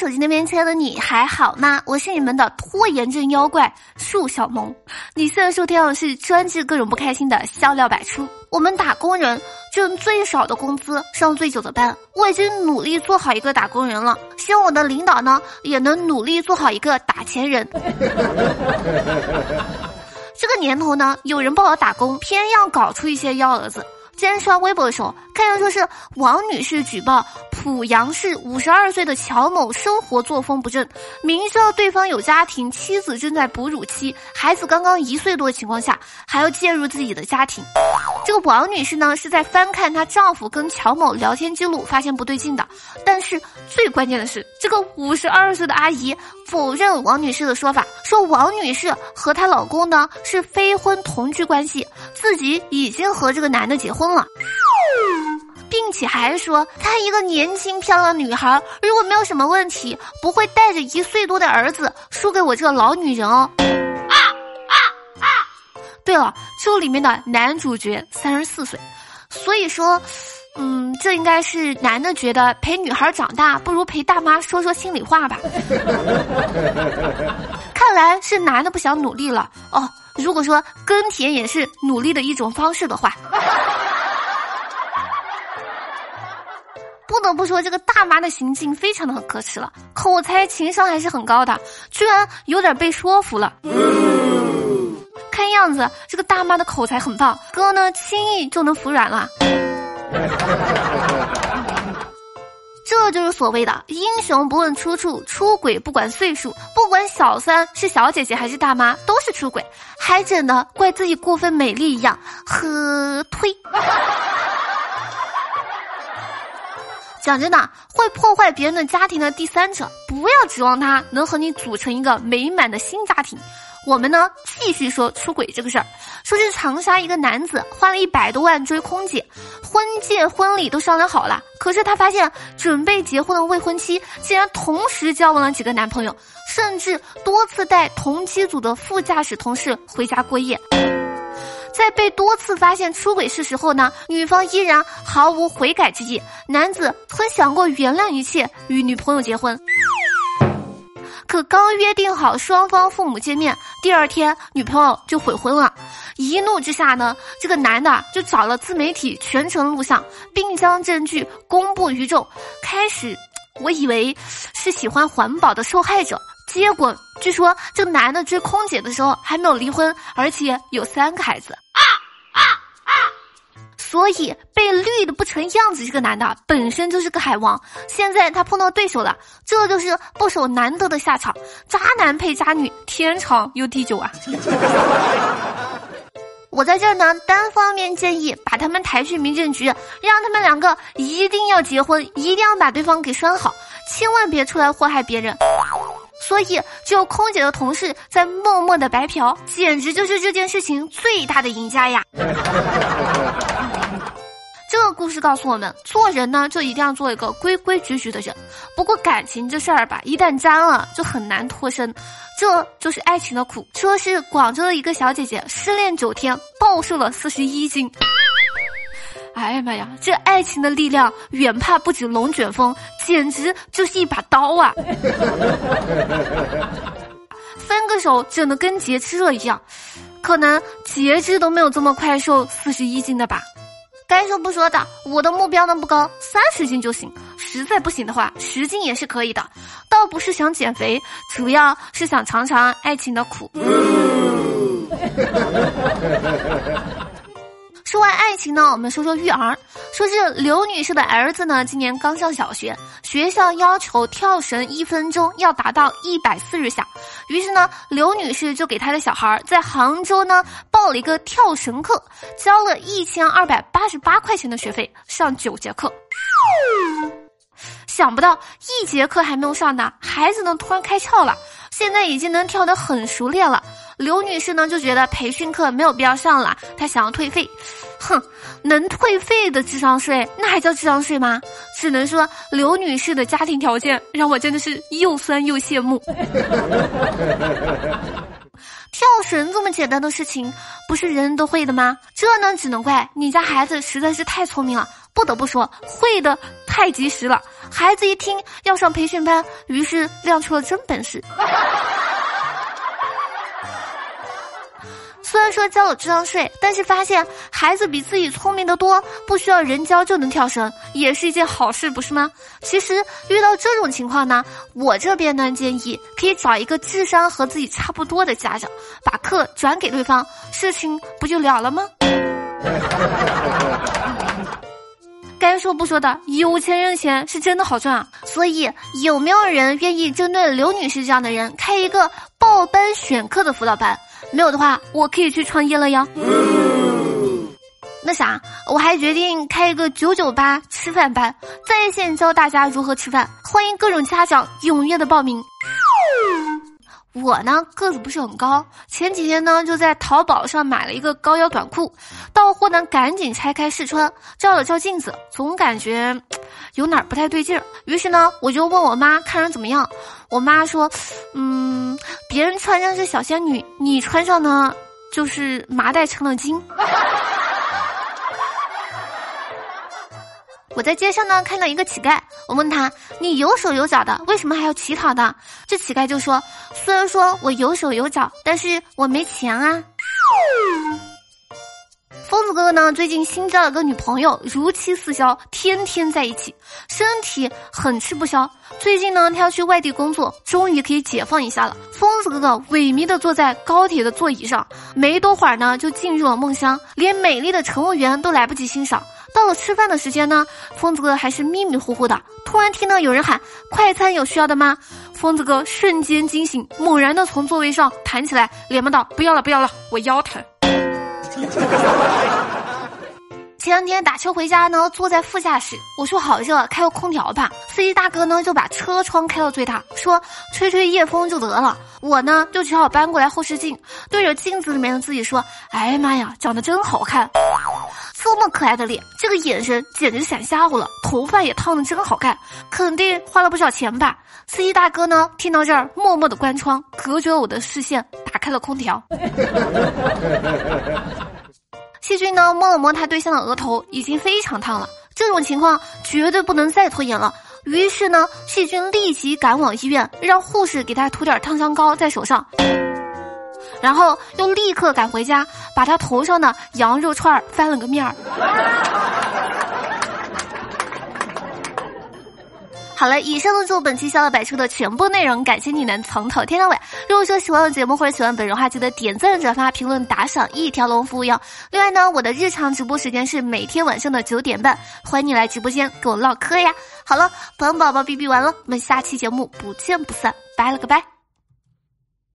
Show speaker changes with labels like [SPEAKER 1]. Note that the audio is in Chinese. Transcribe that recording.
[SPEAKER 1] 手机那边亲爱的你还好吗？我是你们的拖延症妖怪树小萌。你现在收听的是专治各种不开心的笑料百出。我们打工人挣最少的工资，上最久的班。我已经努力做好一个打工人了，希望我的领导呢也能努力做好一个打钱人。这个年头呢，有人报了打工，偏要搞出一些幺蛾子。今天刷微博的时候，看到说是王女士举报濮阳市五十二岁的乔某生活作风不正，明知道对方有家庭，妻子正在哺乳期，孩子刚刚一岁多的情况下，还要介入自己的家庭。这个王女士呢，是在翻看她丈夫跟乔某聊天记录，发现不对劲的。但是最关键的是，这个五十二岁的阿姨否认王女士的说法，说王女士和她老公呢是非婚同居关系，自己已经和这个男的结婚。了，并且还说她一个年轻漂亮的女孩，如果没有什么问题，不会带着一岁多的儿子输给我这个老女人哦。啊啊啊！对了，这里面的男主角三十四岁，所以说，嗯，这应该是男的觉得陪女孩长大不如陪大妈说说心里话吧。看来是男的不想努力了哦。如果说耕田也是努力的一种方式的话。不得不说，这个大妈的行径非常的可耻了，口才情商还是很高的，居然有点被说服了。看样子这个大妈的口才很棒，哥呢轻易就能服软了。这就是所谓的英雄不问出处，出轨不管岁数，不管小三是小姐姐还是大妈，都是出轨，还整的怪自己过分美丽一样，呵推。讲真的，会破坏别人的家庭的第三者，不要指望他能和你组成一个美满的新家庭。我们呢，继续说出轨这个事儿。说是长沙一个男子花了一百多万追空姐，婚戒、婚礼都商量好了，可是他发现准备结婚的未婚妻竟然同时交往了几个男朋友，甚至多次带同机组的副驾驶同事回家过夜。在被多次发现出轨事实后呢，女方依然毫无悔改之意。男子曾想过原谅一切，与女朋友结婚。可刚约定好双方父母见面，第二天女朋友就悔婚了。一怒之下呢，这个男的就找了自媒体全程录像，并将证据公布于众。开始，我以为是喜欢环保的受害者。结果据说这个男的追空姐的时候还没有离婚，而且有三个孩子。啊啊啊！所以被绿的不成样子，这个男的本身就是个海王。现在他碰到对手了，这就是不守难得的下场。渣男配渣女，天长又地久啊！我在这儿呢，单方面建议把他们抬去民政局，让他们两个一定要结婚，一定要把对方给拴好，千万别出来祸害别人。所以，只有空姐的同事在默默的白嫖，简直就是这件事情最大的赢家呀！这个故事告诉我们，做人呢就一定要做一个规规矩矩的人。不过感情这事儿吧，一旦沾了就很难脱身，这就是爱情的苦。说是广州的一个小姐姐失恋九天，暴瘦了四十一斤。哎呀妈呀，这爱情的力量远怕不止龙卷风，简直就是一把刀啊！分个手整的跟截肢了一样，可能截肢都没有这么快瘦四十一斤的吧？该说不说的，我的目标呢不高，三十斤就行。实在不行的话，十斤也是可以的。倒不是想减肥，主要是想尝尝爱情的苦。说完爱情呢，我们说说育儿。说是刘女士的儿子呢，今年刚上小学，学校要求跳绳一分钟要达到一百四十下，于是呢，刘女士就给她的小孩在杭州呢报了一个跳绳课，交了一千二百八十八块钱的学费，上九节课。想不到一节课还没有上呢，孩子呢突然开窍了，现在已经能跳得很熟练了。刘女士呢就觉得培训课没有必要上了，她想要退费。哼，能退费的智商税，那还叫智商税吗？只能说刘女士的家庭条件让我真的是又酸又羡慕。跳绳这么简单的事情，不是人人都会的吗？这呢，只能怪你家孩子实在是太聪明了。不得不说，会的太及时了。孩子一听要上培训班，于是亮出了真本事。虽然说交了智商税，但是发现孩子比自己聪明的多，不需要人教就能跳绳，也是一件好事，不是吗？其实遇到这种情况呢，我这边呢建议可以找一个智商和自己差不多的家长，把课转给对方，事情不就了了吗？该说不说的，有钱人钱是真的好赚啊！所以有没有人愿意针对刘女士这样的人开一个报班选课的辅导班？没有的话，我可以去创业了呀。那啥，我还决定开一个九九八吃饭班，在线教大家如何吃饭，欢迎各种家长踊跃的报名。我呢个子不是很高，前几天呢就在淘宝上买了一个高腰短裤，到货呢赶紧拆开试穿，照了照镜子，总感觉有哪儿不太对劲儿。于是呢我就问我妈看着怎么样，我妈说，嗯，别人穿上是小仙女，你穿上呢就是麻袋成了精。我在街上呢看到一个乞丐，我问他：“你有手有脚的，为什么还要乞讨的？”这乞丐就说：“虽然说我有手有脚，但是我没钱啊。”疯子哥哥呢最近新交了个女朋友，如漆似胶，天天在一起，身体很吃不消。最近呢他要去外地工作，终于可以解放一下了。疯子哥哥萎靡的坐在高铁的座椅上，没多会儿呢就进入了梦乡，连美丽的乘务员都来不及欣赏。到了吃饭的时间呢，疯子哥还是迷迷糊糊的。突然听到有人喊：“快餐有需要的吗？”疯子哥瞬间惊醒，猛然的从座位上弹起来，连忙道：“不要了，不要了，我腰疼。”前两天打车回家呢，坐在副驾驶，我说好热，开个空调吧。司机大哥呢就把车窗开到最大，说吹吹夜风就得了。我呢就只好搬过来后视镜，对着镜子里面的自己说：“哎呀妈呀，长得真好看。”这么可爱的脸，这个眼神简直闪瞎我了。头发也烫的真好看，肯定花了不少钱吧？司机大哥呢？听到这儿，默默的关窗，隔绝了我的视线，打开了空调。细菌呢？摸了摸他对象的额头，已经非常烫了。这种情况绝对不能再拖延了。于是呢，细菌立即赶往医院，让护士给他涂点烫伤膏在手上。然后又立刻赶回家，把他头上的羊肉串翻了个面儿。好了，以上呢就是本期笑乐百出的全部内容，感谢你能从头听到尾。如果说喜欢我的节目或者喜欢本人的话，记得点赞、转发、评论、打赏，一条龙服务哟。另外呢，我的日常直播时间是每天晚上的九点半，欢迎你来直播间跟我唠嗑呀。好了，本宝宝哔哔完了，我们下期节目不见不散，拜了个拜。